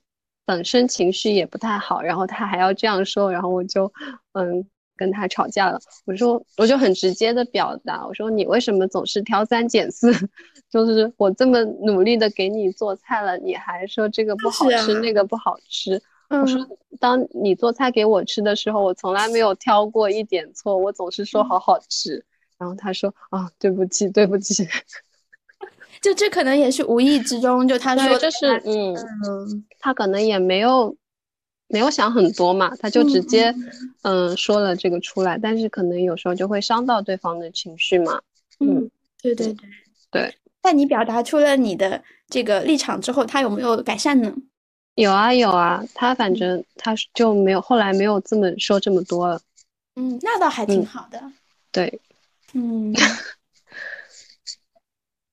本身情绪也不太好，然后他还要这样说，然后我就嗯。跟他吵架了，我说我就很直接的表达，我说你为什么总是挑三拣四？就是我这么努力的给你做菜了，你还说这个不好吃，那个不好吃。我说当你做菜给我吃的时候，我从来没有挑过一点错，我总是说好好吃。然后他说啊，对不起，对不起。就这可能也是无意之中，就他说就是嗯，他可能也没有。没有想很多嘛，他就直接，嗯，说了这个出来，但是可能有时候就会伤到对方的情绪嘛。嗯，对对对对。在你表达出了你的这个立场之后，他有没有改善呢？有啊有啊，他反正他就没有后来没有这么说这么多了。嗯，那倒还挺好的。对，嗯。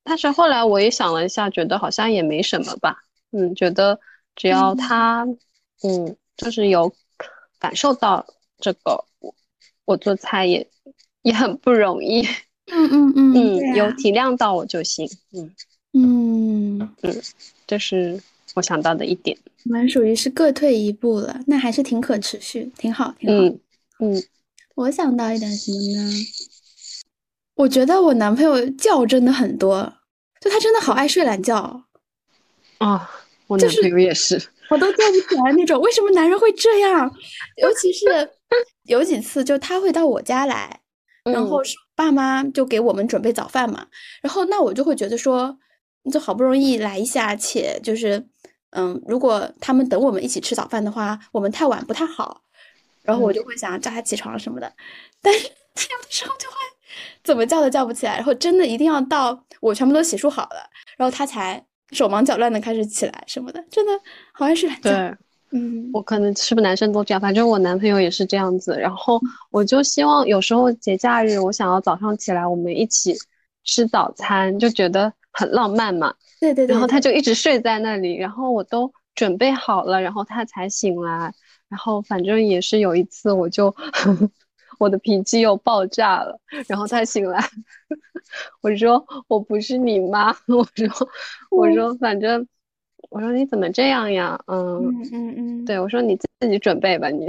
但是后来我也想了一下，觉得好像也没什么吧。嗯，觉得只要他，嗯。就是有感受到这个，我我做菜也也很不容易，嗯嗯嗯嗯，有体谅到我就行，嗯嗯嗯，这是我想到的一点。我们属于是各退一步了，那还是挺可持续，挺好，挺好。嗯嗯，我想到一点什么呢？我觉得我男朋友觉真的很多，就他真的好爱睡懒觉。啊，我男朋友也是。我都叫不起来那种，为什么男人会这样？尤其是有几次，就他会到我家来，然后爸妈就给我们准备早饭嘛。然后那我就会觉得说，就好不容易来一下，且就是，嗯，如果他们等我们一起吃早饭的话，我们太晚不太好。然后我就会想叫他起床什么的，但是他有的时候就会怎么叫都叫不起来，然后真的一定要到我全部都洗漱好了，然后他才。手忙脚乱的开始起来什么的，真的好像是。对，嗯，我可能是不是男生都这样，反正我男朋友也是这样子。然后我就希望有时候节假日，我想要早上起来我们一起吃早餐，就觉得很浪漫嘛。对对对。然后他就一直睡在那里，然后我都准备好了，然后他才醒来。然后反正也是有一次，我就 我的脾气又爆炸了，然后他醒来，我说我不是你妈，我说我说反正。我说你怎么这样呀？嗯嗯嗯，对我说你自己准备吧，你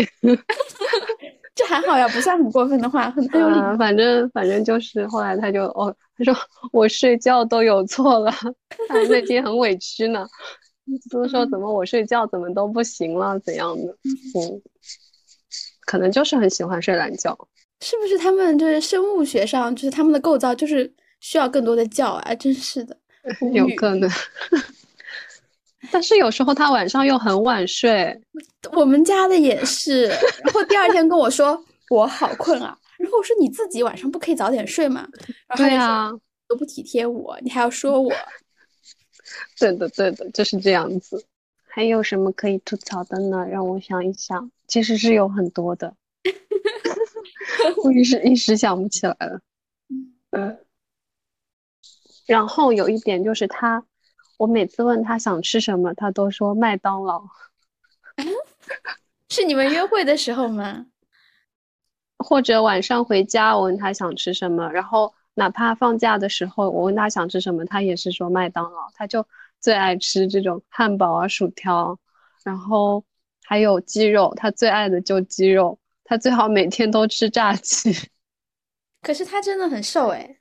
这还好呀，不算很过分的话，很很有礼貌。反正反正就是后来他就哦，他说我睡觉都有错了，他那天很委屈呢，都说怎么我睡觉怎么都不行了怎样的？嗯，可能就是很喜欢睡懒觉，是不是？他们就是生物学上就是他们的构造就是需要更多的觉啊，真是的，有可能。但是有时候他晚上又很晚睡，我们家的也是。然后第二天跟我说我好困啊，然后我说你自己晚上不可以早点睡吗？对啊，都不体贴我，你还要说我。对的，对的，就是这样子。还有什么可以吐槽的呢？让我想一想，其实是有很多的，我一时一时想不起来了。嗯，然后有一点就是他。我每次问他想吃什么，他都说麦当劳。是你们约会的时候吗？或者晚上回家，我问他想吃什么，然后哪怕放假的时候，我问他想吃什么，他也是说麦当劳。他就最爱吃这种汉堡啊、薯条，然后还有鸡肉，他最爱的就鸡肉。他最好每天都吃炸鸡。可是他真的很瘦哎。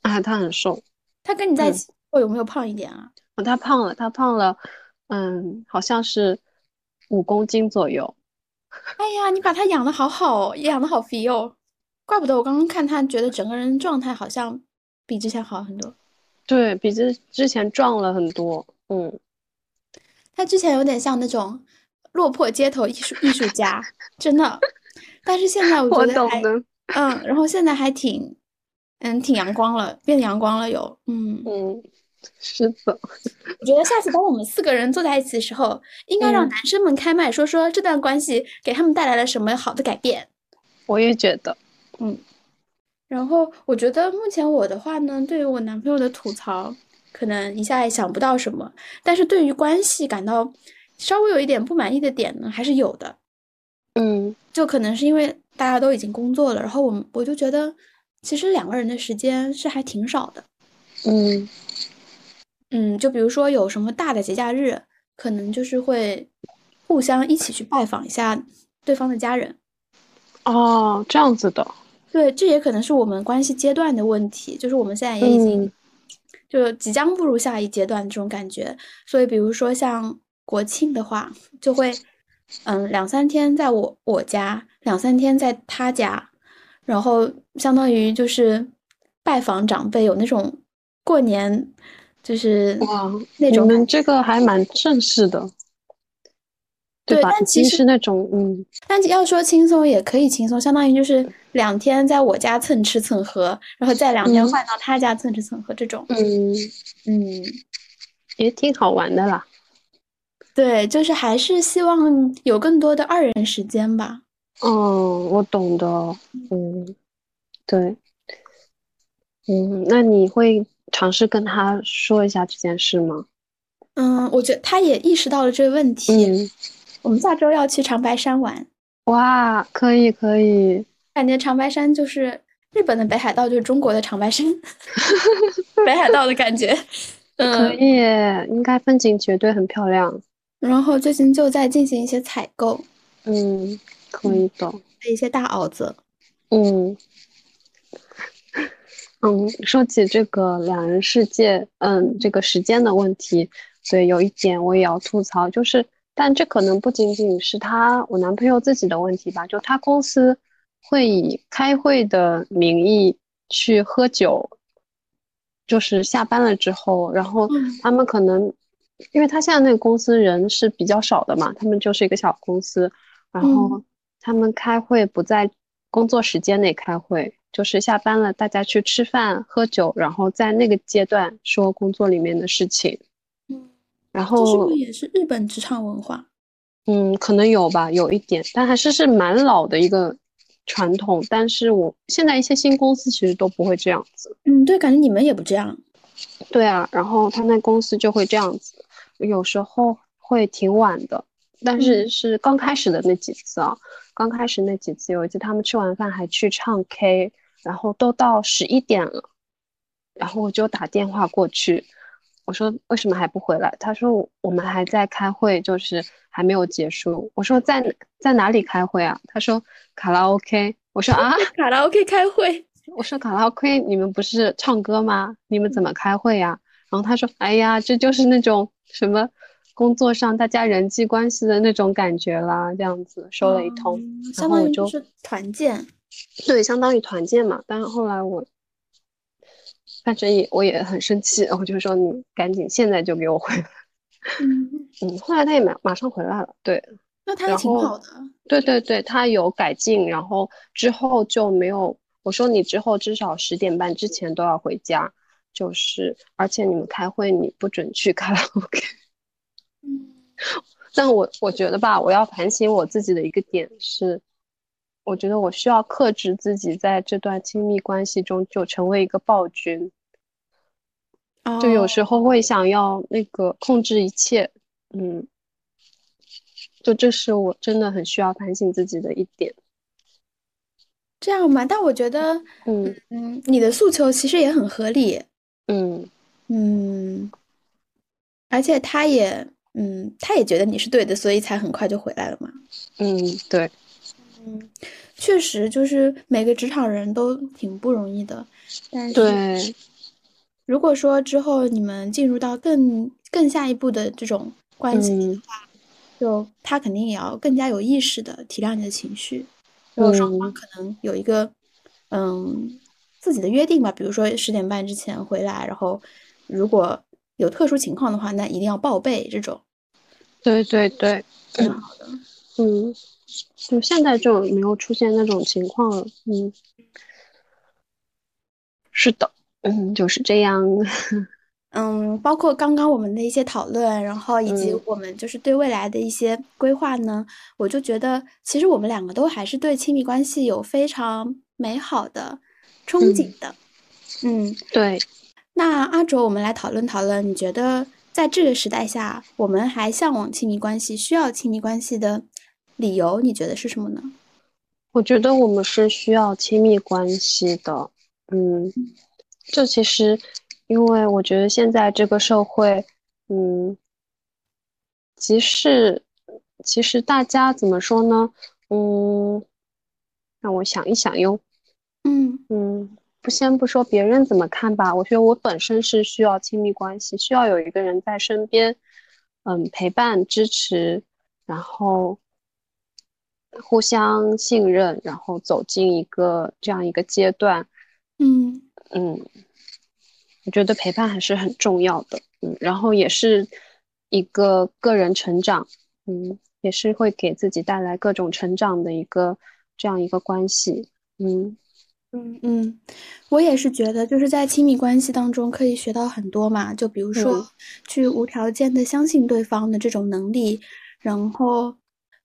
啊，他很瘦。他跟你在一起后有没有胖一点啊？哦，他胖了，他胖了，嗯，好像是五公斤左右。哎呀，你把他养的好好哦，养的好肥哦，怪不得我刚刚看他，觉得整个人状态好像比之前好很多。对比之之前壮了很多，嗯。他之前有点像那种落魄街头艺术艺术家，真的。但是现在我 觉得还，嗯，然后现在还挺，嗯，挺阳光了，变阳光了，有，嗯嗯。是的，我觉得下次当我们四个人坐在一起的时候，应该让男生们开麦说说这段关系给他们带来了什么好的改变。我也觉得，嗯。然后我觉得目前我的话呢，对于我男朋友的吐槽，可能一下也想不到什么，但是对于关系感到稍微有一点不满意的点呢，还是有的。嗯，就可能是因为大家都已经工作了，然后我们我就觉得其实两个人的时间是还挺少的。嗯。嗯，就比如说有什么大的节假日，可能就是会互相一起去拜访一下对方的家人。哦，这样子的。对，这也可能是我们关系阶段的问题，就是我们现在也已经就即将步入下一阶段这种感觉。所以，比如说像国庆的话，就会嗯两三天在我我家，两三天在他家，然后相当于就是拜访长辈，有那种过年。就是哇，那种你们这个还蛮正式的，对，但其实是那种嗯，但要说轻松也可以轻松，相当于就是两天在我家蹭吃蹭喝，然后再两天换到他家蹭吃蹭喝这种，嗯嗯，也挺好玩的啦。对，就是还是希望有更多的二人时间吧。嗯，我懂的。嗯，对，嗯，那你会。尝试跟他说一下这件事吗？嗯，我觉得他也意识到了这个问题。嗯，我们下周要去长白山玩。哇，可以可以。感觉长白山就是日本的北海道，就是中国的长白山，北海道的感觉。可以，应该风景绝对很漂亮。然后最近就在进行一些采购。嗯，可以的。一些大袄子。嗯。嗯，说起这个两人世界，嗯，这个时间的问题，对，有一点我也要吐槽，就是，但这可能不仅仅是他我男朋友自己的问题吧，就他公司会以开会的名义去喝酒，就是下班了之后，然后他们可能，因为他现在那个公司人是比较少的嘛，他们就是一个小公司，然后他们开会不在工作时间内开会。就是下班了，大家去吃饭喝酒，然后在那个阶段说工作里面的事情。嗯，然后这是不是也是日本职场文化？嗯，可能有吧，有一点，但还是是蛮老的一个传统。但是我现在一些新公司其实都不会这样子。嗯，对，感觉你们也不这样。对啊，然后他那公司就会这样子，有时候会挺晚的，但是是刚开始的那几次啊，刚开始那几次，有一次他们吃完饭还去唱 K，然后都到十一点了，然后我就打电话过去。我说为什么还不回来？他说我们还在开会，就是还没有结束。我说在在哪里开会啊？他说卡拉 OK。我说啊，卡拉 OK 开会。我说卡拉 OK，你们不是唱歌吗？你们怎么开会呀？然后他说，哎呀，这就是那种什么工作上大家人际关系的那种感觉啦，这样子说了一通，相当于就是团建。对，相当于团建嘛。但是后来我。反正也我也很生气，我就说你赶紧现在就给我回来。嗯 嗯，后来他也马马上回来了，对。那他也挺好的。对对对，他有改进，然后之后就没有。我说你之后至少十点半之前都要回家，就是而且你们开会你不准去卡拉 OK。嗯。但我我觉得吧，我要反省我自己的一个点是。我觉得我需要克制自己，在这段亲密关系中就成为一个暴君，就有时候会想要那个控制一切，嗯，就这是我真的很需要反省自己的一点。这样嘛？但我觉得，嗯嗯，你的诉求其实也很合理，嗯嗯，而且他也，嗯，他也觉得你是对的，所以才很快就回来了嘛。嗯，对。嗯，确实，就是每个职场人都挺不容易的。但是，如果说之后你们进入到更更下一步的这种关系的话，就他肯定也要更加有意识的体谅你的情绪。然后双方可能有一个嗯自己的约定吧，比如说十点半之前回来，然后如果有特殊情况的话，那一定要报备。这种，对对对，挺好的。嗯。就现在就没有出现那种情况了，嗯，是的，嗯，就是这样，嗯，包括刚刚我们的一些讨论，然后以及我们就是对未来的一些规划呢，我就觉得其实我们两个都还是对亲密关系有非常美好的憧憬的，嗯，对。那阿卓，我们来讨论讨论，你觉得在这个时代下，我们还向往亲密关系，需要亲密关系的？理由你觉得是什么呢？我觉得我们是需要亲密关系的，嗯，这其实，因为我觉得现在这个社会，嗯，即使其实大家怎么说呢？嗯，让我想一想哟，嗯嗯，不先不说别人怎么看吧，我觉得我本身是需要亲密关系，需要有一个人在身边，嗯，陪伴支持，然后。互相信任，然后走进一个这样一个阶段，嗯。嗯，我觉得陪伴还是很重要的，嗯，然后也是一个个人成长，嗯，也是会给自己带来各种成长的一个这样一个关系，嗯。嗯嗯，我也是觉得就是在亲密关系当中可以学到很多嘛，就比如说去无条件的相信对方的这种能力，然后。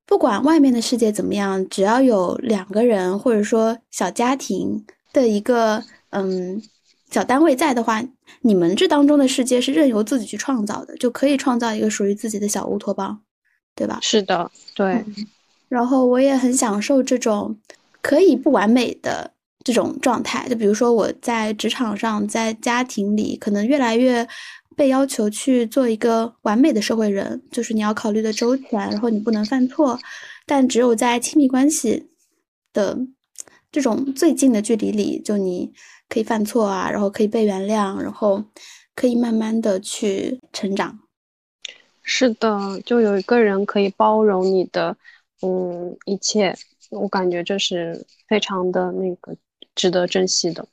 不管外面的世界怎么样，只要有两个人或者说小家庭的一个嗯小单位在的话，你们这当中的世界是任由自己去创造的，就可以创造一个属于自己的小乌托邦，对吧？是的，对。然后我也很享受这种可以不完美的这种状态，就比如说我在职场上，在家庭里，可能越来越。被要求去做一个完美的社会人，就是你要考虑的周全，然后你不能犯错。但只有在亲密关系的这种最近的距离里，就你可以犯错啊，然后可以被原谅，然后可以慢慢的去成长。是的，就有一个人可以包容你的，嗯，一切，我感觉这是非常的那个值得珍惜的。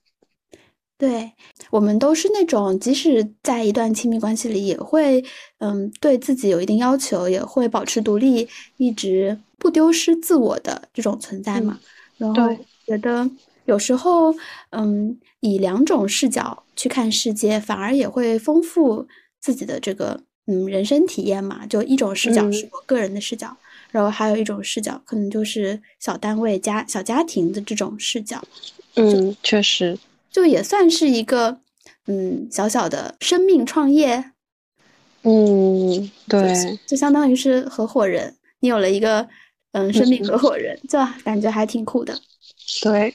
对我们都是那种，即使在一段亲密关系里，也会嗯对自己有一定要求，也会保持独立，一直不丢失自我的这种存在嘛。然后觉得有时候嗯以两种视角去看世界，反而也会丰富自己的这个嗯人生体验嘛。就一种视角是我个人的视角，然后还有一种视角，可能就是小单位家小家庭的这种视角。嗯，确实，就也算是一个嗯小小的生命创业。嗯，对，就相当于是合伙人，你有了一个嗯生命合伙人，就感觉还挺酷的。对，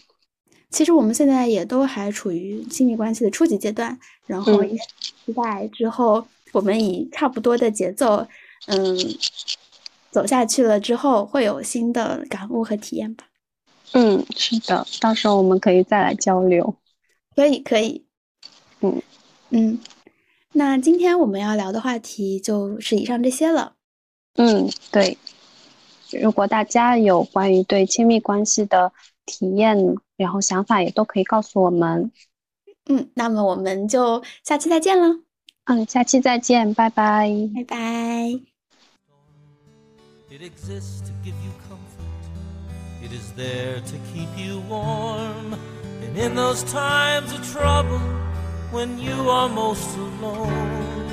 其实我们现在也都还处于亲密关系的初级阶段，然后也期待之后我们以差不多的节奏，嗯，走下去了之后会有新的感悟和体验吧。嗯，是的，到时候我们可以再来交流。可以，可以。嗯嗯，那今天我们要聊的话题就是以上这些了。嗯，对。如果大家有关于对亲密关系的体验，然后想法也都可以告诉我们。嗯，那么我们就下期再见了。嗯，下期再见，拜拜，拜拜。It is there to keep you warm. And in those times of trouble, when you are most alone,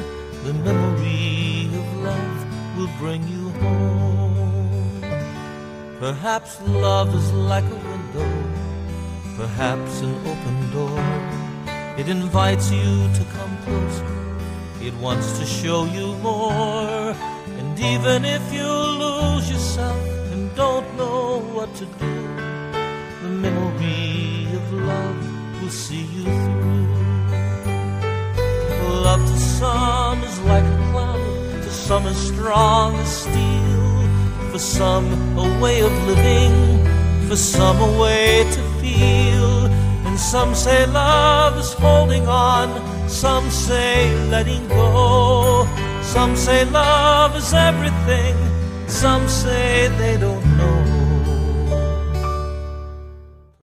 the memory of love will bring you home. Perhaps love is like a window, perhaps an open door. It invites you to come closer, it wants to show you more. And even if you lose yourself, don't know what to do. The memory of love will see you through. Love to some is like a cloud, to some is strong as steel. For some, a way of living, for some, a way to feel. And some say love is holding on, some say letting go. Some say love is everything some say they don't know